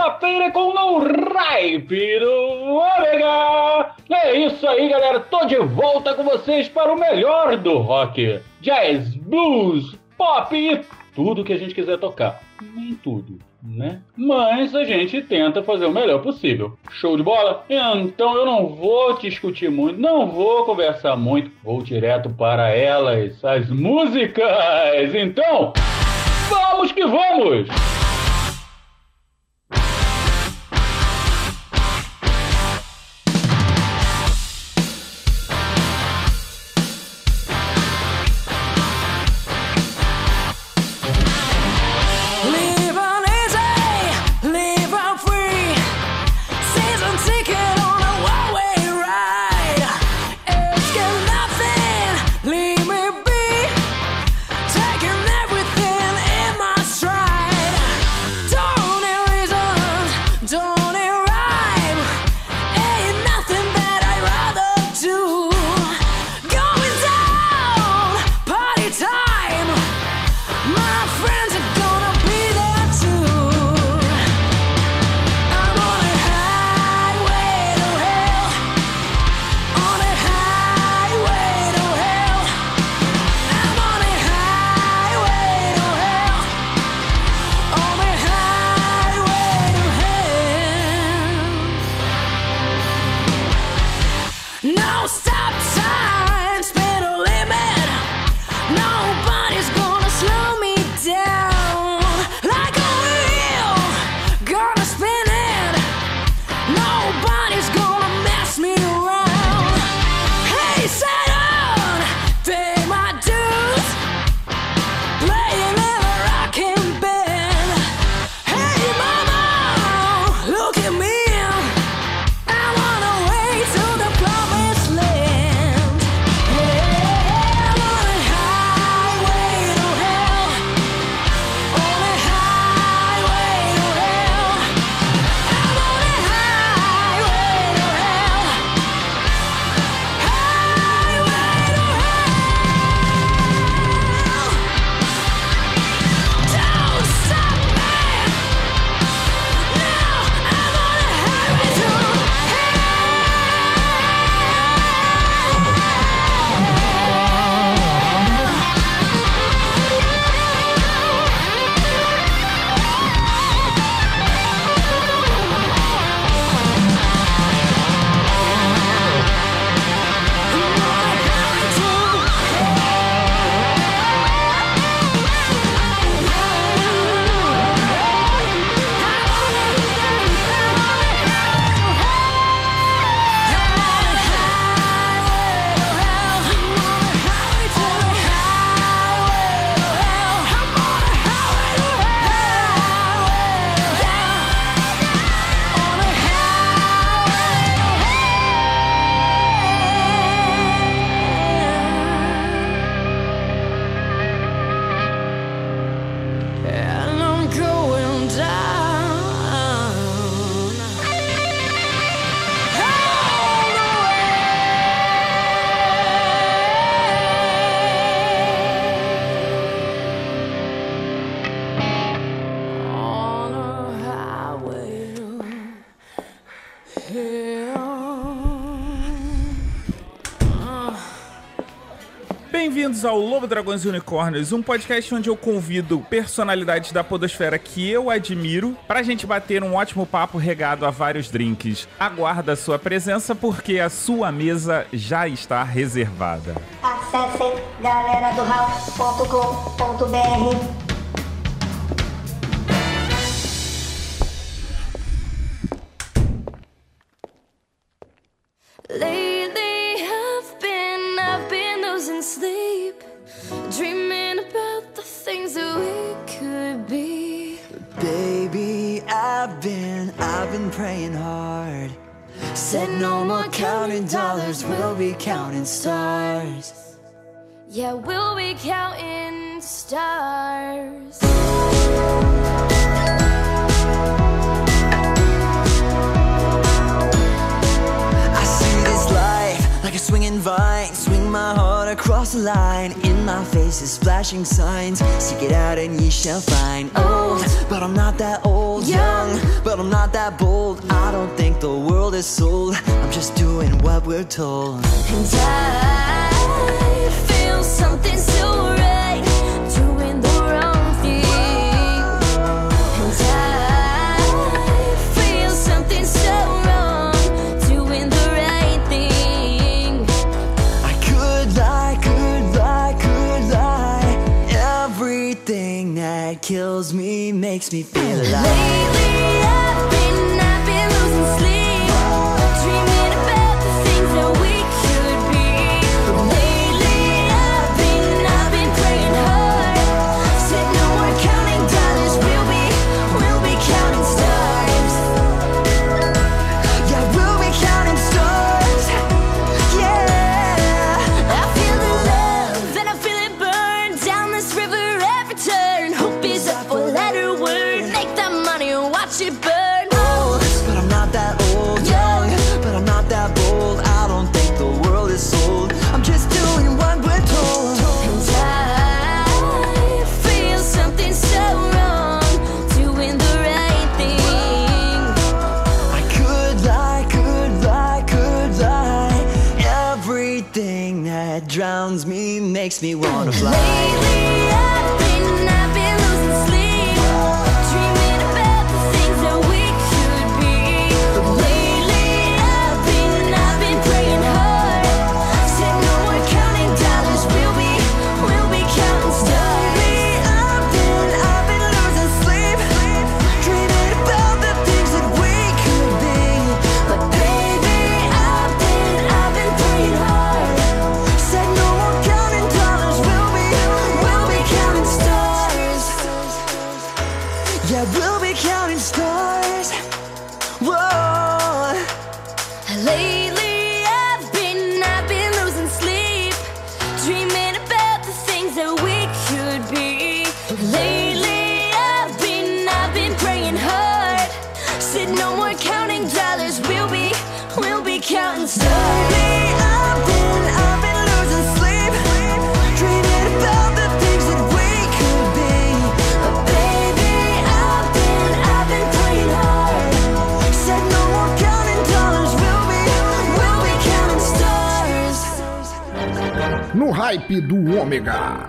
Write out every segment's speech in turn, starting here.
Terça-feira com o Hype do Ômega! É isso aí, galera, tô de volta com vocês para o melhor do rock. Jazz, blues, pop e tudo que a gente quiser tocar. Nem tudo, né? Mas a gente tenta fazer o melhor possível. Show de bola? Então eu não vou discutir muito, não vou conversar muito, vou direto para elas, as músicas. Então, vamos que vamos! Bem-vindos ao Lobo Dragões e Unicórnios, um podcast onde eu convido personalidades da podosfera que eu admiro pra gente bater um ótimo papo regado a vários drinks. Aguarda a sua presença porque a sua mesa já está reservada. Acessem galera do house.com.br Lately, I've been, I've been losing sleep, dreaming about the things that we could be. Baby, I've been, I've been praying hard. Said no more counting dollars, we'll be counting stars. Yeah, we'll be counting stars. I see this life like a swinging vine. Swing my heart across the line. In my face is flashing signs. Seek it out and ye shall find. Old, but I'm not that old. Young, but I'm not that bold. I don't think the world is sold. I'm just doing what we're told. And I feel something so right, kills me makes me feel alive. Lately, makes me wanna fly.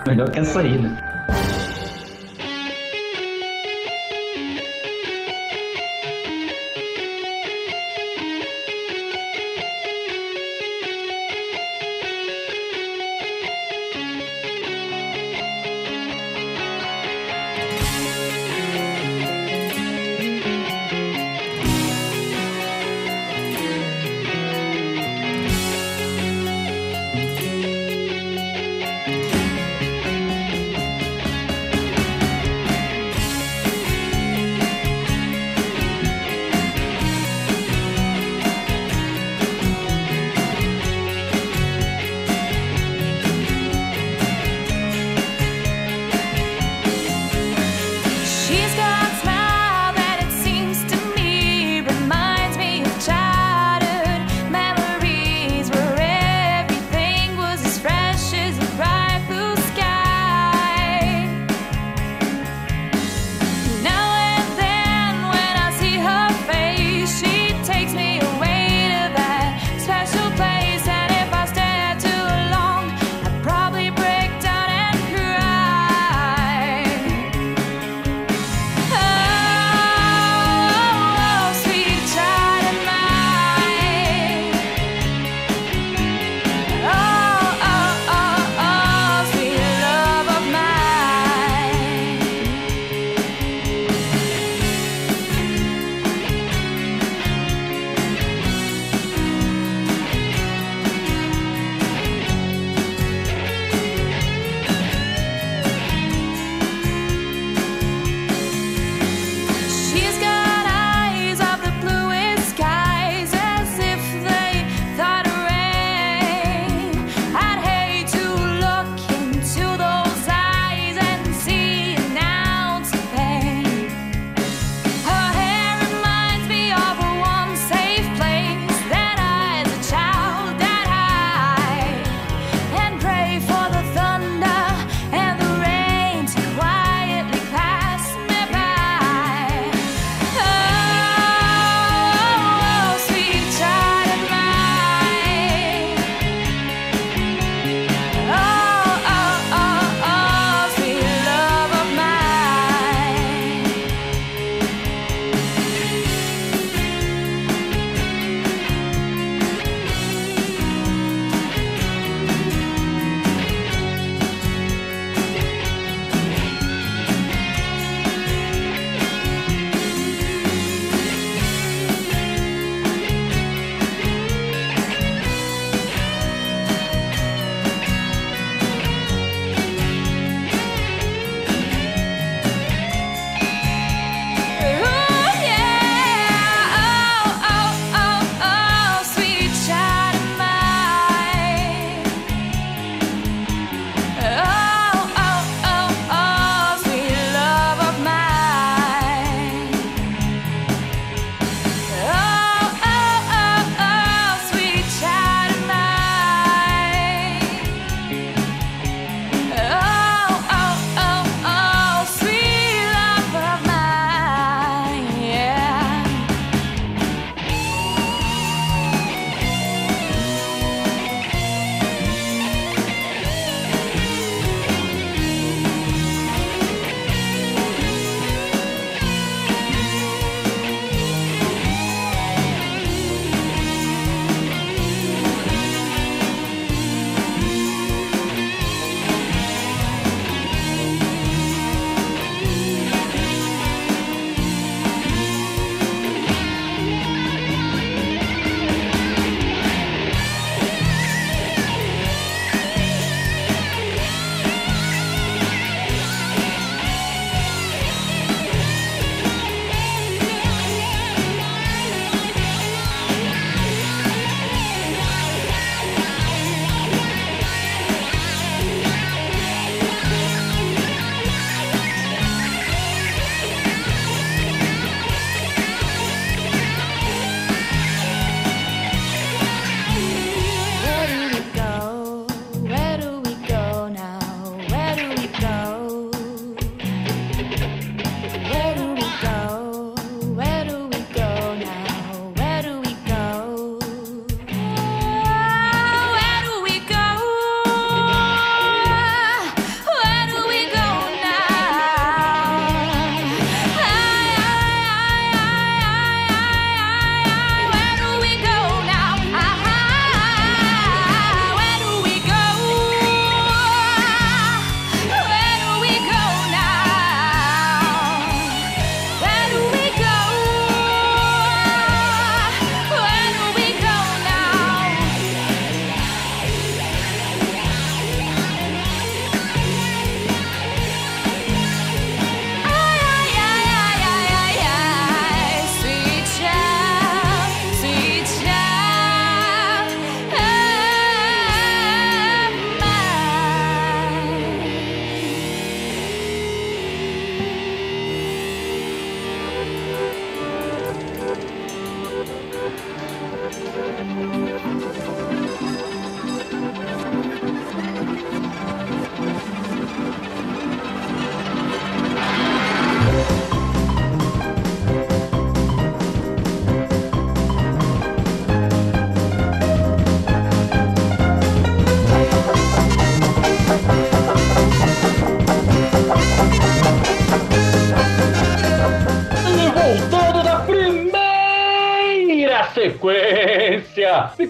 Melhor que essa aí, né?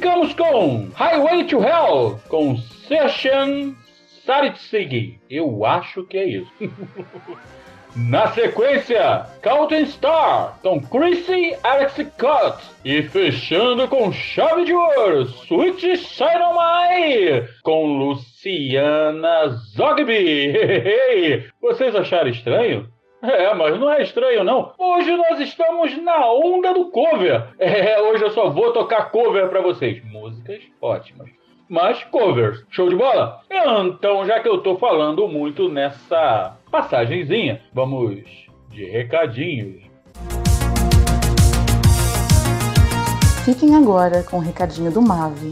Ficamos com Highway to Hell, com Session Saritsigi. Eu acho que é isso. Na sequência, Counting Star, com Chrissy Alex Scott. E fechando com chave de ouro, Sweet My, com Luciana Zogby. Vocês acharam estranho? É, mas não é estranho não. Hoje nós estamos na onda do cover. É, hoje eu só vou tocar cover pra vocês. Músicas ótimas. Mas covers. Show de bola? Então, já que eu tô falando muito nessa passagenzinha, vamos de recadinhos. Fiquem agora com o recadinho do Mave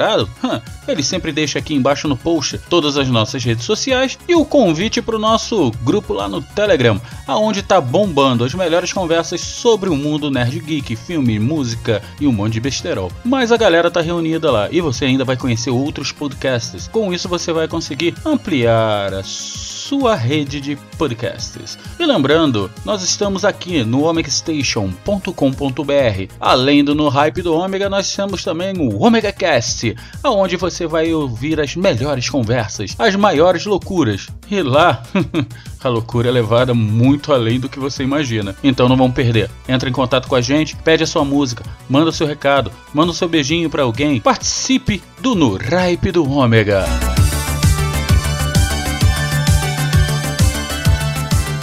hum, ele sempre deixa aqui embaixo no post todas as nossas redes sociais e o convite para o nosso grupo lá no Telegram, aonde tá bombando as melhores conversas sobre o mundo nerd geek, filme, música e um monte de besterol. Mas a galera tá reunida lá e você ainda vai conhecer outros podcasts. Com isso você vai conseguir ampliar a sua rede de podcasts. E lembrando, nós estamos aqui no omegastation.com.br. Além do No Hype do Ômega, nós temos também o Omega Cast, aonde você vai ouvir as melhores conversas, as maiores loucuras. E lá, a loucura é levada muito além do que você imagina. Então não vão perder. Entra em contato com a gente, pede a sua música, manda seu recado, manda o seu beijinho para alguém. Participe do No Hype do Ômega.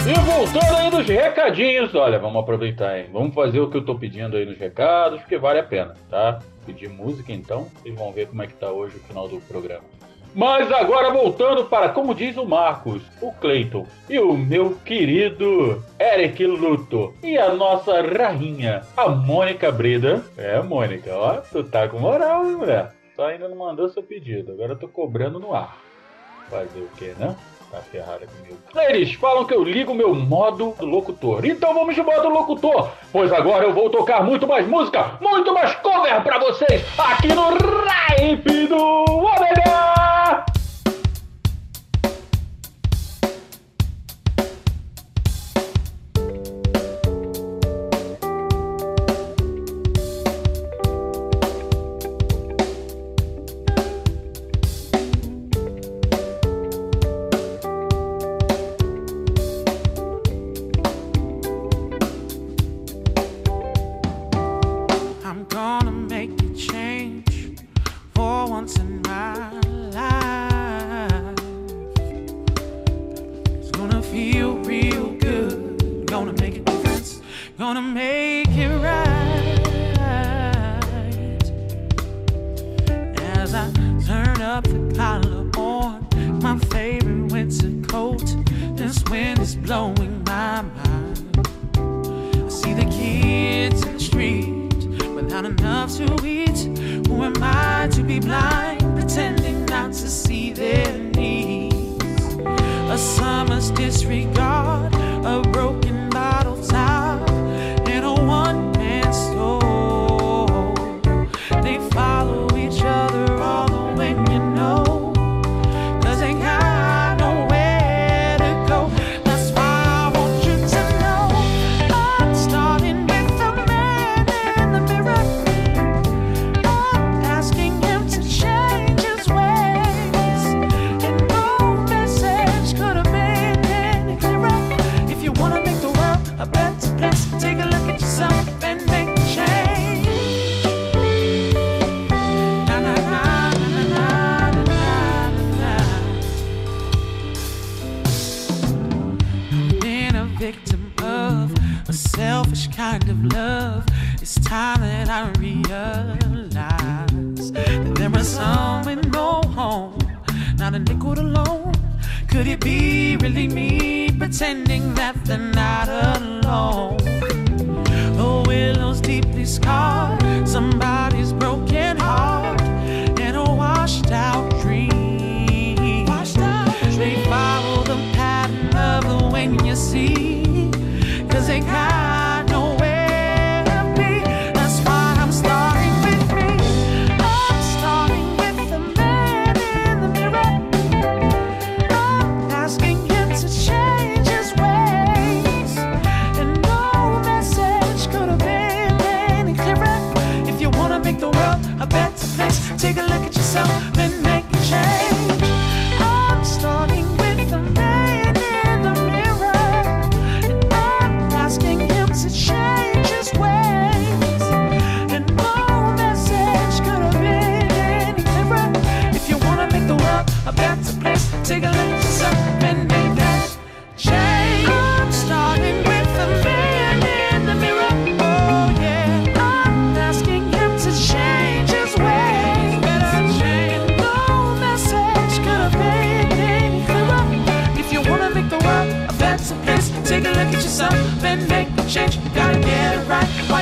E voltando aí nos recadinhos, olha, vamos aproveitar, hein? Vamos fazer o que eu tô pedindo aí nos recados, porque vale a pena, tá? Pedir música então, vocês vão ver como é que tá hoje o final do programa. Mas agora voltando para, como diz o Marcos, o Cleiton e o meu querido Eric Luto e a nossa rainha, a Mônica Breda. É, Mônica, ó, tu tá com moral, hein, mulher? Só ainda não mandou seu pedido, agora eu tô cobrando no ar. Fazer o que, né? Tá ferrada comigo. Eles falam que eu ligo meu modo locutor. Então vamos de modo locutor, pois agora eu vou tocar muito mais música, muito mais cover pra vocês aqui no Ripe do Omega!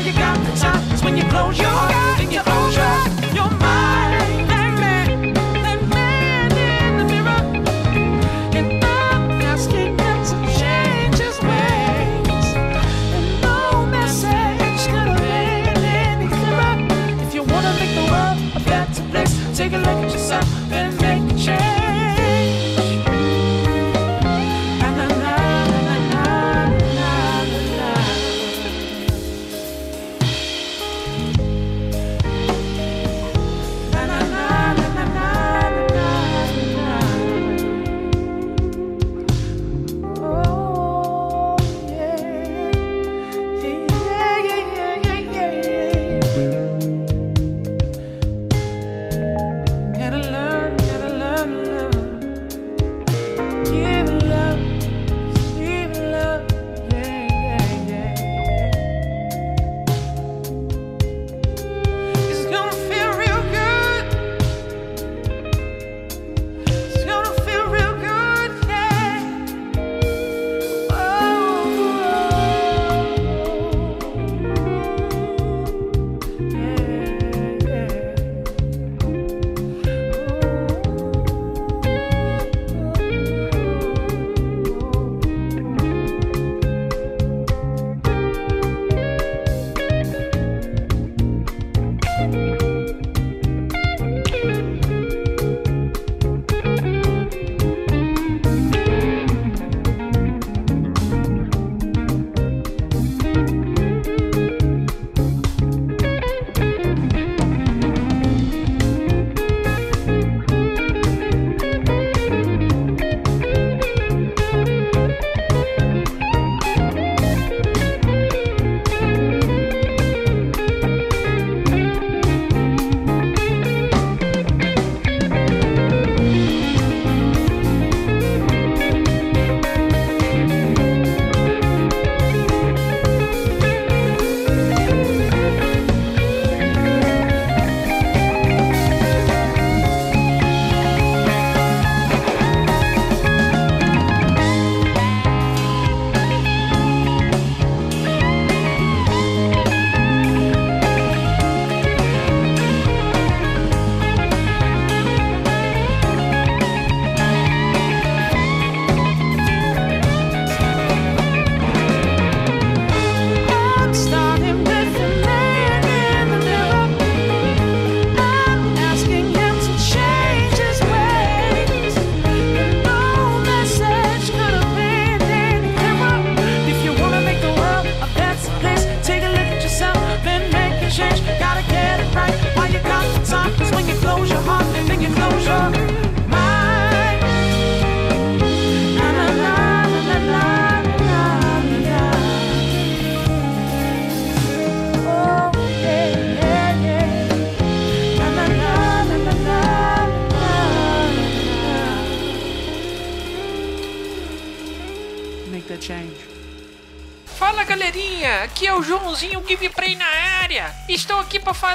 you got the chops when you close your eyes.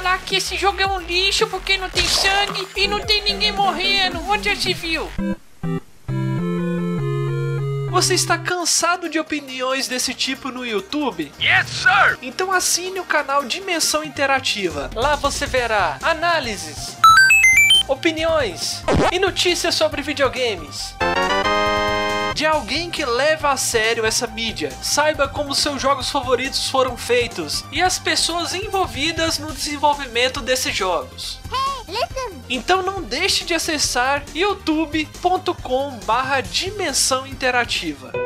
falar que esse jogo é um lixo porque não tem sangue e não tem ninguém morrendo. Onde já se viu? Você está cansado de opiniões desse tipo no YouTube? Yes, sir! Então assine o canal Dimensão Interativa. Lá você verá análises, opiniões e notícias sobre videogames de alguém que leva a sério essa mídia, saiba como seus jogos favoritos foram feitos e as pessoas envolvidas no desenvolvimento desses jogos. Então não deixe de acessar youtube.com/barra dimensão interativa.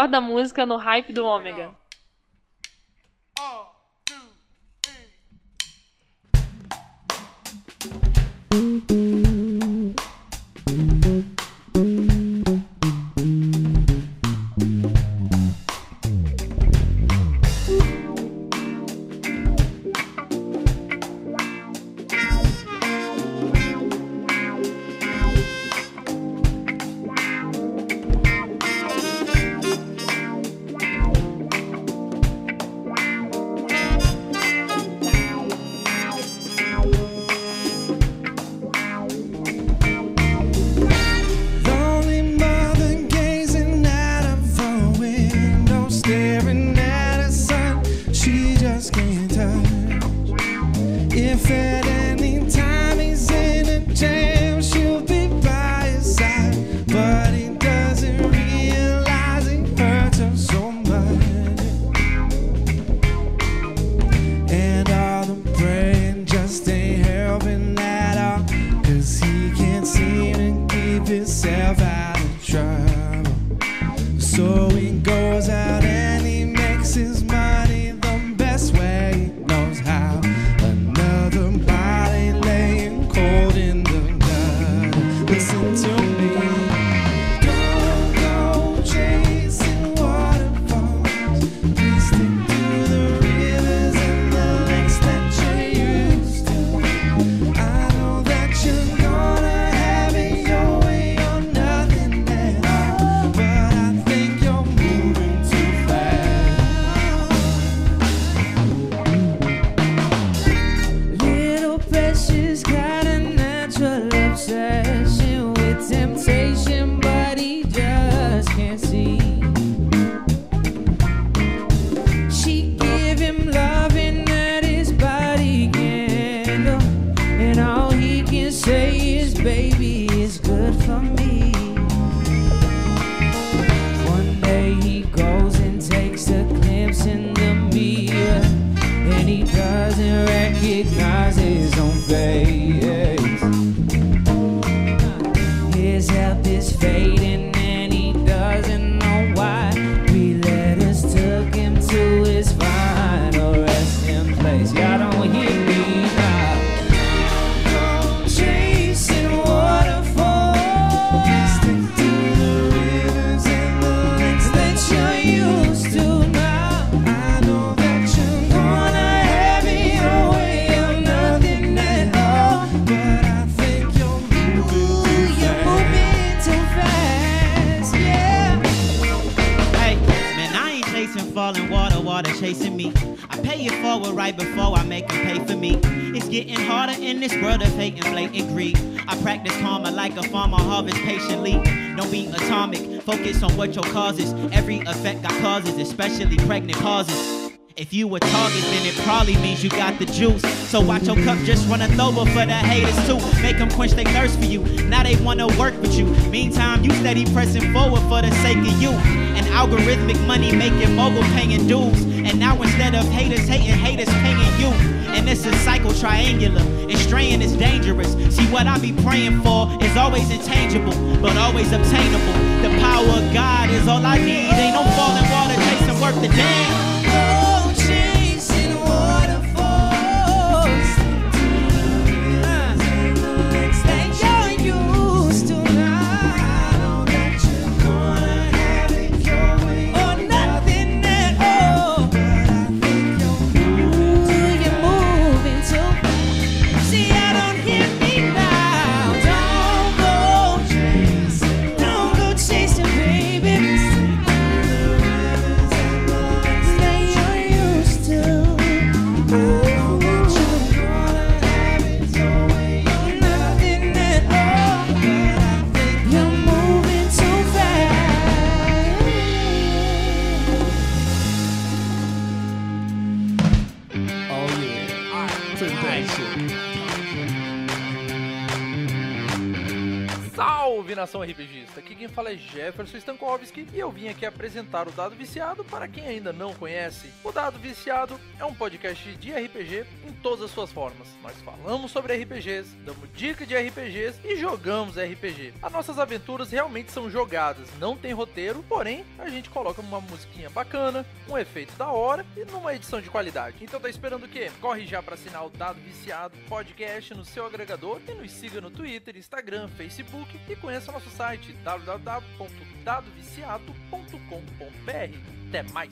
Melhor da música no hype do Ômega. at all. Cause he can't seem to keep himself out of trouble. So he goes out I pay it forward right before I make them pay for me. It's getting harder in this world of hate and blatant greed. I practice karma like a farmer, harvest patiently. Don't be atomic, focus on what your causes. Every effect got causes, especially pregnant pauses. If you a target, then it probably means you got the juice. So watch your cup just running over for the haters too. Make them quench their thirst for you. Now they wanna work with you. Meantime, you steady pressing forward for the sake of you. An algorithmic money making mogul paying dues. And now instead of haters hating, haters paying you. And it's a cycle triangular. And straying is dangerous. See what I be praying for is always intangible, but always obtainable. The power of God is all I need. Ain't no falling water chasing worth the damn. Nação RPGista! Aqui quem fala é Jefferson Stankovski e eu vim aqui apresentar o Dado Viciado para quem ainda não conhece. O Dado Viciado é um podcast de RPG em todas as suas formas. Nós falamos sobre RPGs, damos dicas de RPGs e jogamos RPG. As nossas aventuras realmente são jogadas, não tem roteiro, porém a gente coloca uma musiquinha bacana, um efeito da hora e numa edição de qualidade. Então tá esperando o quê? Corre já para assinar o Dado Viciado Podcast no seu agregador e nos siga no Twitter, Instagram, Facebook e conheça nosso site www.dadoviciado.com.br. Até mais!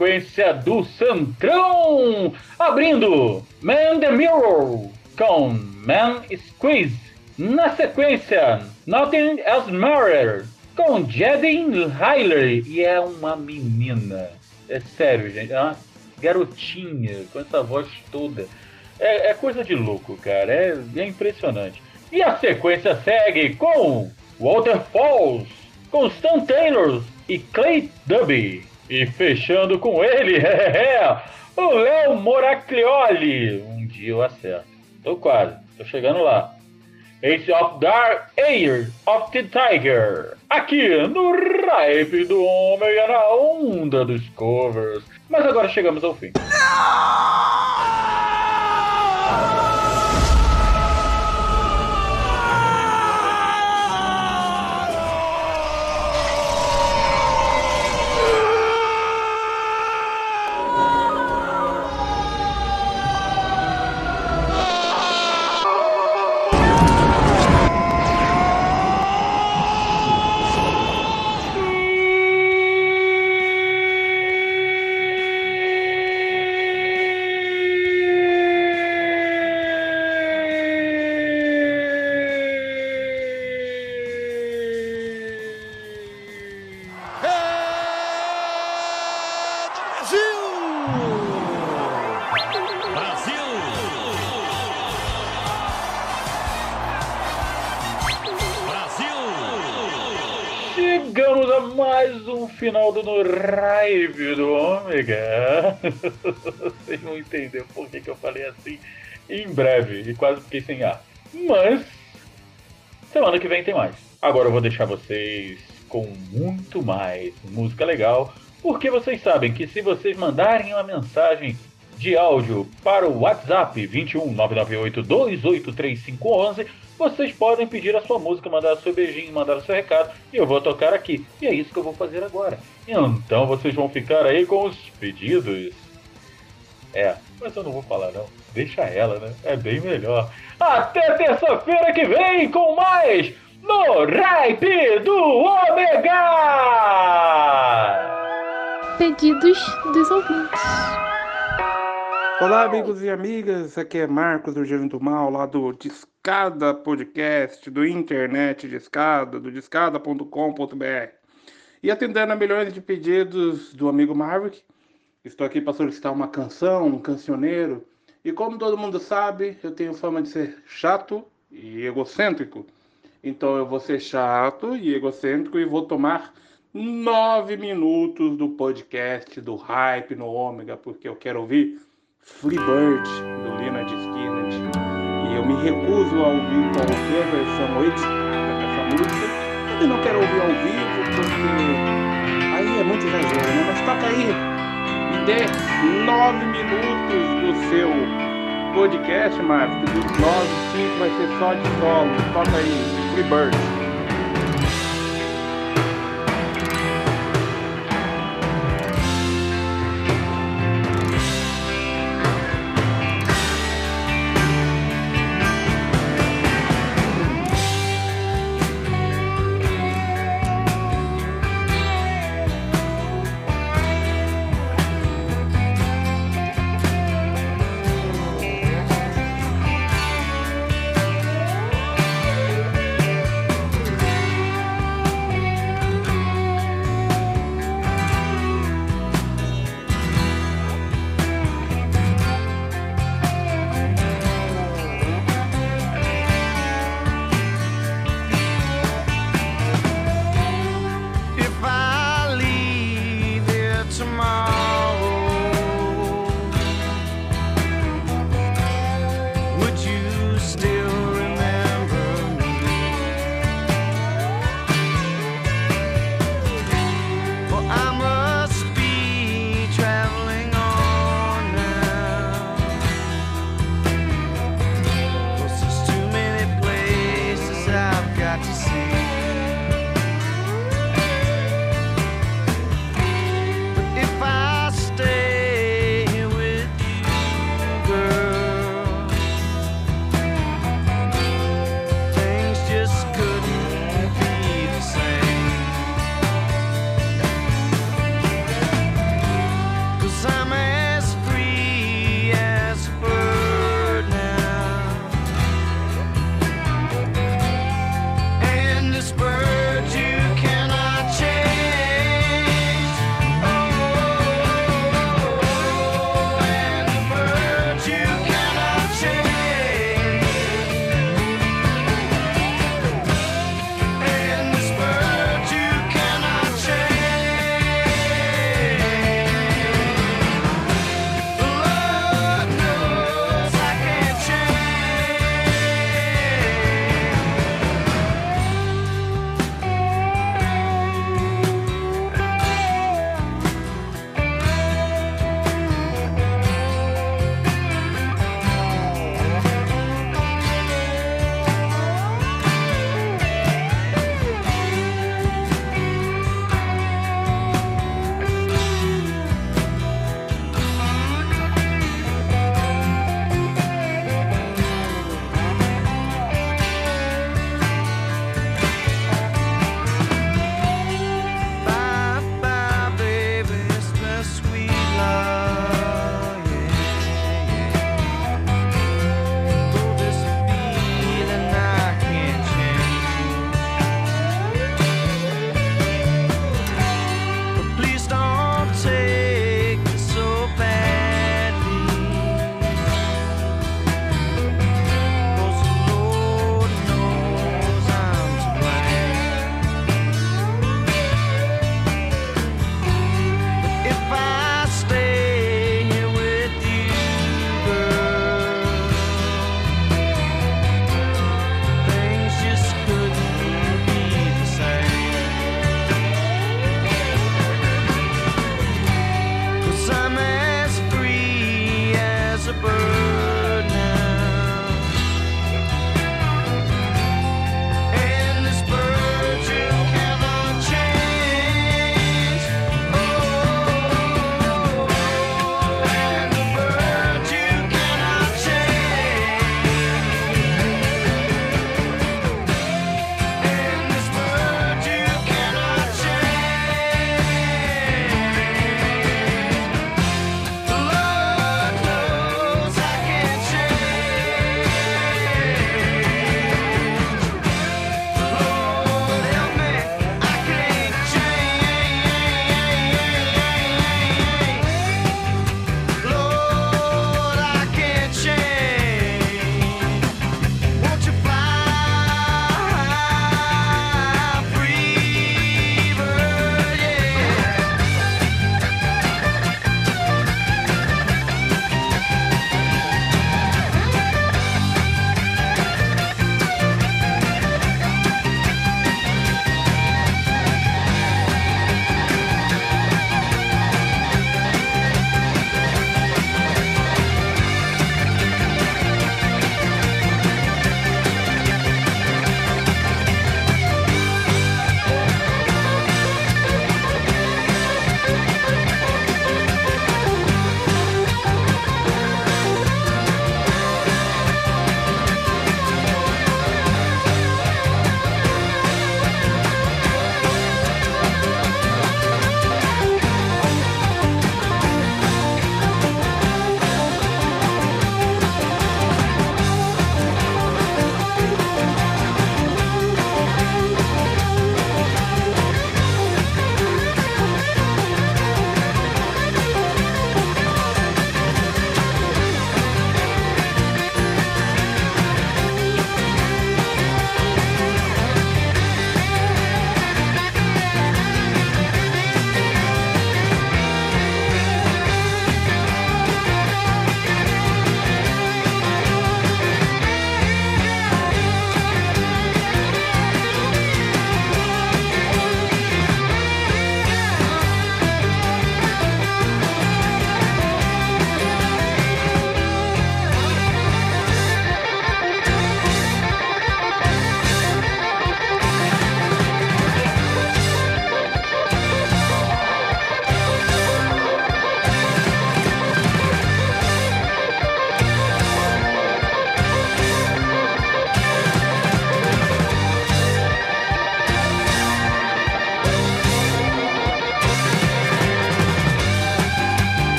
Sequência do Centrão, abrindo Man the Mirror com Man Squeeze. Na sequência, Nothing Else Matters com Jadine Riley. E é uma menina. É sério, gente. É uma garotinha com essa voz toda. É, é coisa de louco, cara. É, é impressionante. E a sequência segue com Walter Falls, com Stan Taylor e Clay Dubby. E fechando com ele, o Léo Moraclioli. Um dia eu acerto. Tô quase, tô chegando lá. Ace of Dark Air of the Tiger. Aqui no Ripe do Ômega na onda dos covers. Mas agora chegamos ao fim. Chegamos Vocês vão entender por que, que eu falei assim em breve e quase fiquei sem ar. Mas semana que vem tem mais. Agora eu vou deixar vocês com muito mais música legal, porque vocês sabem que se vocês mandarem uma mensagem de áudio para o WhatsApp 21 998 283511, vocês podem pedir a sua música, mandar seu beijinho, mandar o seu recado e eu vou tocar aqui. E é isso que eu vou fazer agora. Então vocês vão ficar aí com os pedidos. É, mas eu não vou falar não. Deixa ela, né? É bem melhor. Até terça-feira que vem com mais no Ripe do Ômega! Pedidos dos ouvintes. Olá, amigos e amigas. Aqui é Marcos do Gênio do Mal, lá do Discada Podcast, do Internet Discada, do discada.com.br. E atendendo a milhões de pedidos do amigo Marvick, estou aqui para solicitar uma canção, um cancioneiro. E como todo mundo sabe, eu tenho fama de ser chato e egocêntrico. Então eu vou ser chato e egocêntrico e vou tomar nove minutos do podcast do Hype no Ômega, porque eu quero ouvir Freebird, do Leonard Skinner. E eu me recuso a ouvir qualquer versão original dessa música. E não quero ouvir ao vivo, porque aí é muito exagero, né? Mas toca aí, me dê nove minutos do seu podcast, Marcos. Dos nove, cinco vai ser só de solo. Toca aí, Freebird.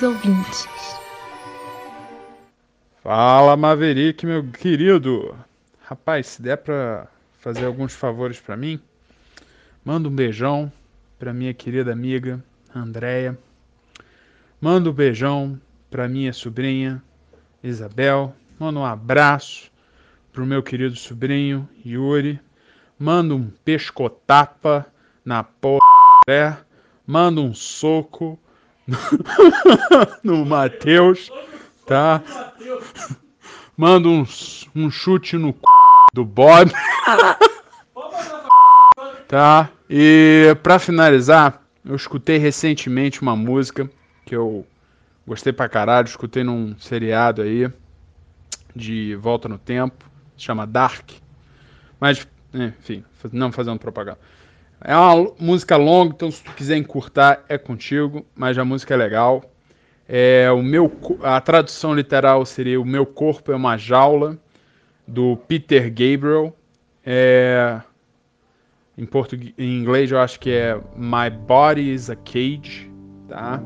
Ouvintes. Fala, Maverick, meu querido. Rapaz, se der pra fazer alguns favores pra mim, manda um beijão pra minha querida amiga Andréia. Manda um beijão pra minha sobrinha Isabel. Manda um abraço pro meu querido sobrinho Yuri. Manda um pescotapa na porra. Manda um soco no Matheus, tá? Manda um, um chute no c... do Bob. tá? E pra finalizar, eu escutei recentemente uma música que eu gostei pra caralho, escutei num seriado aí de Volta no Tempo, chama Dark. Mas, enfim, não fazendo propaganda. É uma música longa, então se tu quiser encurtar é contigo, mas a música é legal. É, o meu, a tradução literal seria O Meu Corpo é uma Jaula, do Peter Gabriel. É, em, português, em inglês eu acho que é My Body is a Cage, tá?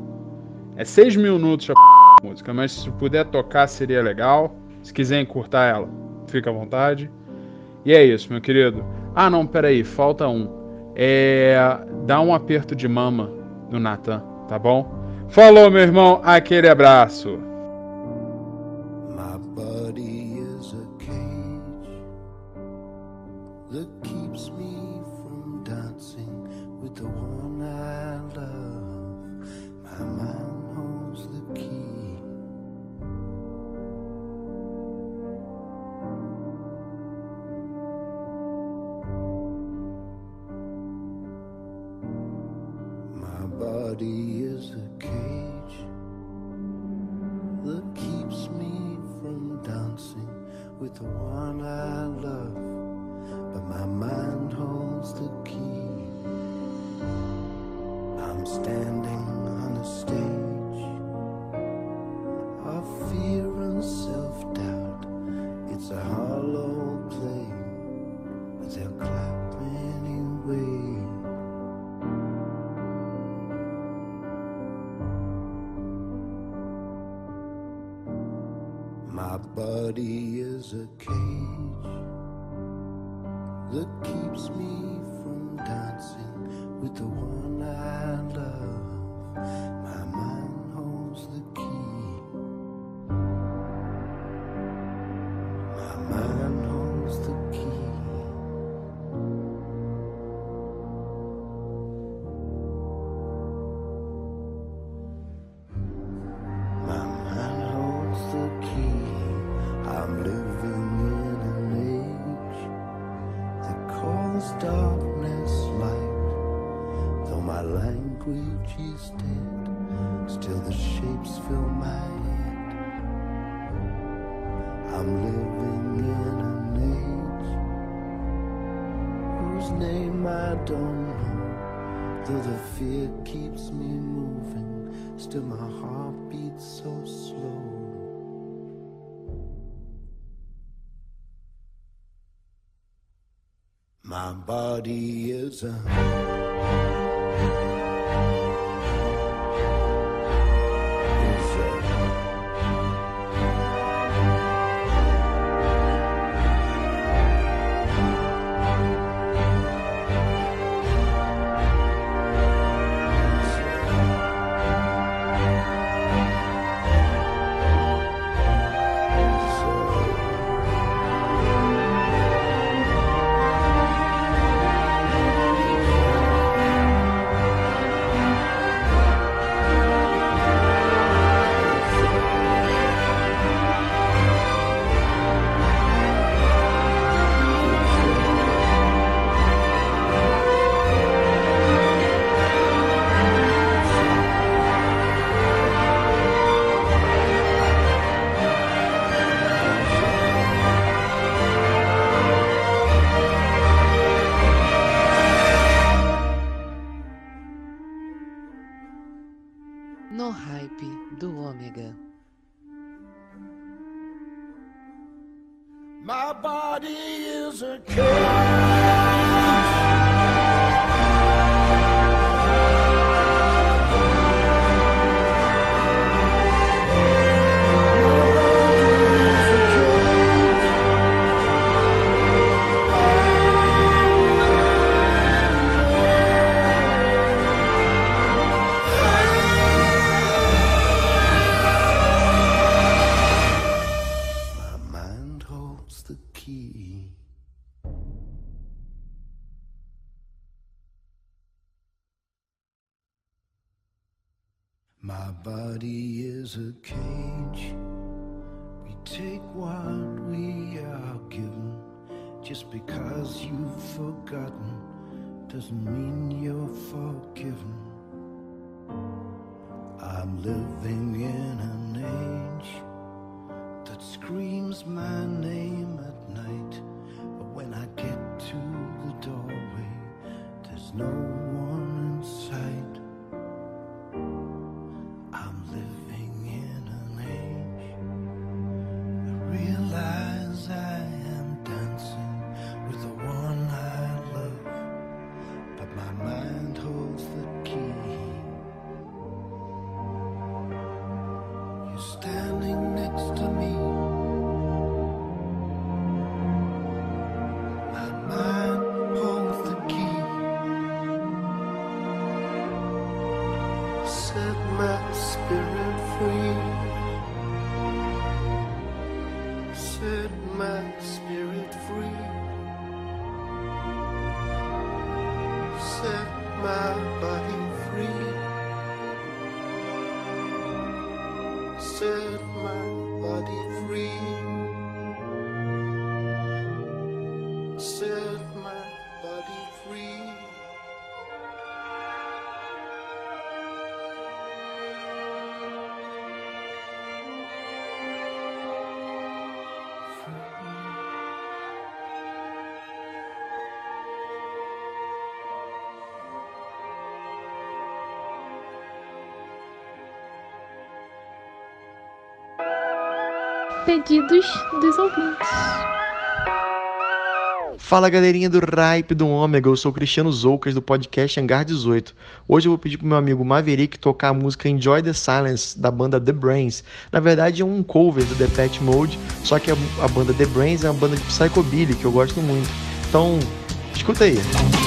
É seis minutos a música, mas se puder tocar seria legal. Se quiser encurtar ela, fica à vontade. E é isso, meu querido. Ah, não, peraí, falta um. É. Dá um aperto de mama no Natan, tá bom? Falou, meu irmão. Aquele abraço. understand. Body is a Pedidos dos ouvintes. Fala galerinha do Ripe do Ômega, eu sou Cristiano Zoucas do podcast Hangar 18. Hoje eu vou pedir pro meu amigo Maverick tocar a música Enjoy the Silence da banda The Brains. Na verdade é um cover do Depeche Mode, só que a, banda The Brains é uma banda de psychobilly que eu gosto muito. Então, escuta aí. Este